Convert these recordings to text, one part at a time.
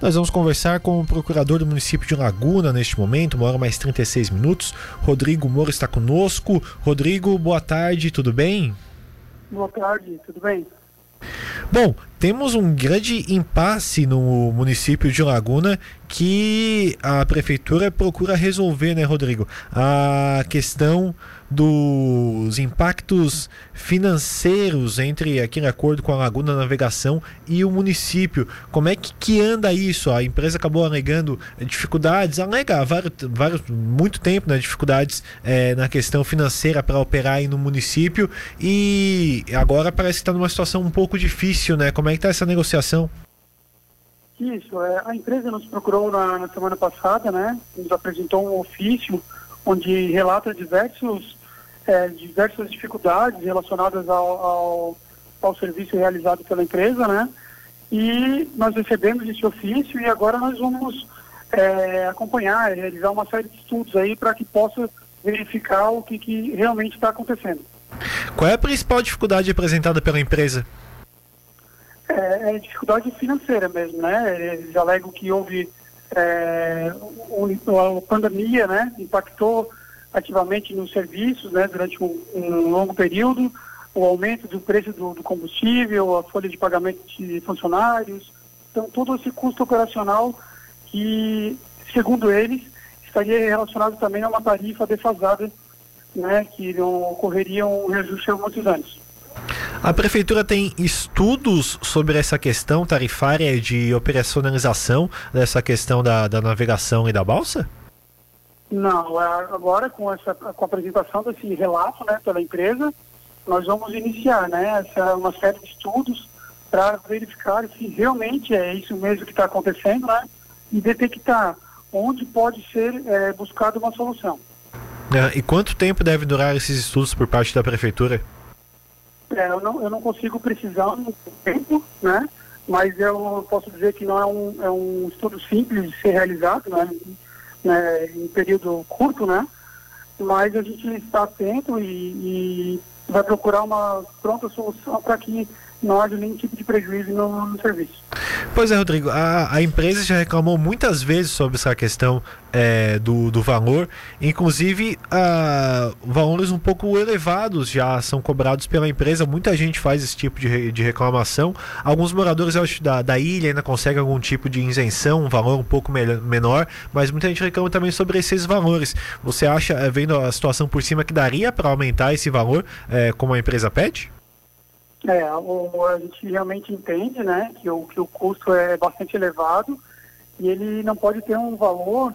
Nós vamos conversar com o procurador do município de Laguna neste momento, uma hora mais 36 minutos. Rodrigo Moura está conosco. Rodrigo, boa tarde, tudo bem? Boa tarde, tudo bem? Bom, temos um grande impasse no município de Laguna que a prefeitura procura resolver, né, Rodrigo? A questão dos impactos financeiros entre aqui em acordo com a Laguna Navegação e o município. Como é que, que anda isso? A empresa acabou alegando dificuldades, alega há vários, vários, muito tempo, né, dificuldades é, na questão financeira para operar aí no município e agora parece que está numa situação um pouco difícil, né? Como é que está essa negociação? Isso, é, a empresa nos procurou na, na semana passada, né? Nos apresentou um ofício onde relata diversos é, diversas dificuldades relacionadas ao, ao, ao, serviço realizado pela empresa, né? E nós recebemos esse ofício e agora nós vamos é, acompanhar, realizar uma série de estudos aí para que possa verificar o que, que realmente está acontecendo. Qual é a principal dificuldade apresentada pela empresa? É, é dificuldade financeira mesmo, né? Eles alegam que houve é, pandemia, né? Impactou ativamente nos serviços né, durante um, um, longo período, o aumento do preço do, do, combustível, a folha de pagamento de funcionários. Então, todo esse custo operacional que, segundo eles, estaria relacionado também a uma tarifa defasada, né, que não ocorreria um reajuste há muitos anos. A prefeitura tem estudos sobre essa questão tarifária de operacionalização dessa questão da, da navegação e da balsa? Não, é, agora com, essa, com a apresentação desse relato né, pela empresa, nós vamos iniciar né, essa, uma série de estudos para verificar se realmente é isso mesmo que está acontecendo né, e detectar onde pode ser é, buscada uma solução. É, e quanto tempo deve durar esses estudos por parte da prefeitura? É, eu, não, eu não consigo precisar um tempo, né? Mas eu posso dizer que não é um, é um estudo simples de ser realizado, né? né, em período curto, né? Mas a gente está atento e, e vai procurar uma pronta solução para que não haja nenhum tipo de prejuízo no, no serviço. Pois é, Rodrigo, a, a, empresa já reclamou muitas vezes sobre essa questão é, do, do valor, inclusive a, valores um pouco elevados já são cobrados pela empresa, muita gente faz esse tipo de, de reclamação. Alguns moradores da, da ilha ainda conseguem algum tipo de isenção, um valor um pouco menor, mas muita gente reclama também sobre esses valores. Você acha, é, vendo a situação por cima, que daria para aumentar esse valor, é, como a empresa pede? É, o, a gente realmente entende, né, que o, que o custo é bastante elevado e ele não pode ter um valor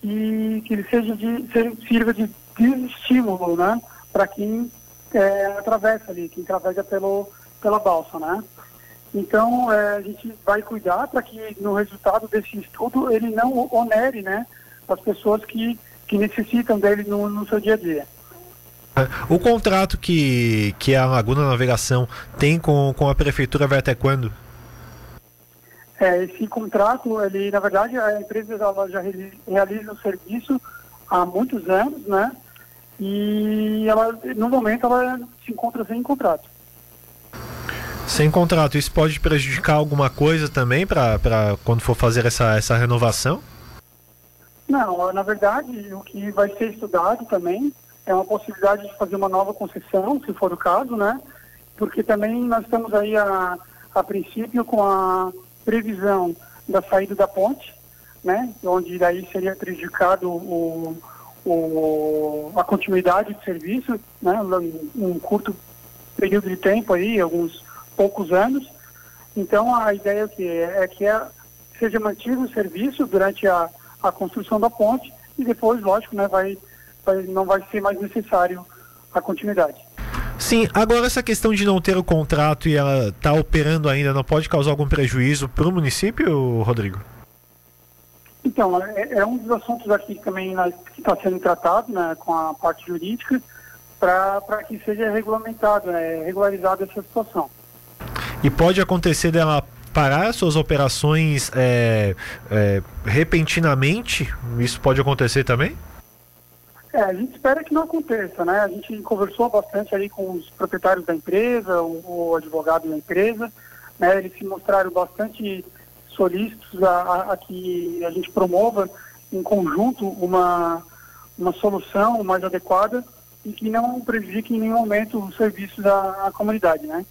que, que ele seja de, sirva de desestímulo, né, para quem é, atravessa ali, quem atravessa pelo, pela balsa, né. Então, é, a gente vai cuidar para que no resultado desse estudo ele não onere, né, as pessoas que, que necessitam dele no, no seu dia a dia. O contrato que, que a Laguna Navegação tem com, com a prefeitura vai até quando? É, esse contrato, ele, na verdade, a empresa ela já realiza o serviço há muitos anos, né? E ela, no momento, ela se encontra sem contrato. Sem contrato, isso pode prejudicar alguma coisa também para quando for fazer essa, essa renovação? Não, na verdade, o que vai ser estudado também é uma possibilidade de fazer uma nova concessão, se for o caso, né? Porque também nós estamos aí a, a princípio com a previsão da saída da ponte, né? Onde daí seria prejudicado o, o, a continuidade de serviço, né? Um curto período de tempo aí, alguns poucos anos. Então a ideia que é, é que é, seja mantido o serviço durante a, a construção da ponte e depois, lógico, né, vai não vai ser mais necessário a continuidade. Sim, agora essa questão de não ter o contrato e ela tá operando ainda não pode causar algum prejuízo para o município, Rodrigo? Então, é, é, um dos assuntos aqui também né, que está sendo tratado né, com a parte jurídica para que seja regulamentado, né, regularizada essa situação. E pode acontecer dela parar suas operações é, é, repentinamente? Isso pode acontecer também? É, a gente espera que não aconteça, né? A gente conversou bastante aí com os proprietários da empresa, o, o advogado da empresa, né? Eles se mostraram bastante solícitos a, a, que a gente promova em conjunto uma, uma solução mais adequada e que não prejudique em nenhum momento os serviços à, à comunidade, né?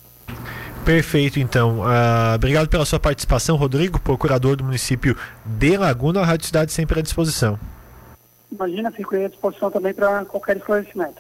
Perfeito, então. Uh, obrigado pela sua participação, Rodrigo, procurador do município de Laguna. A Rádio Cidade sempre à disposição. Imagina, fico à disposição também para qualquer esclarecimento.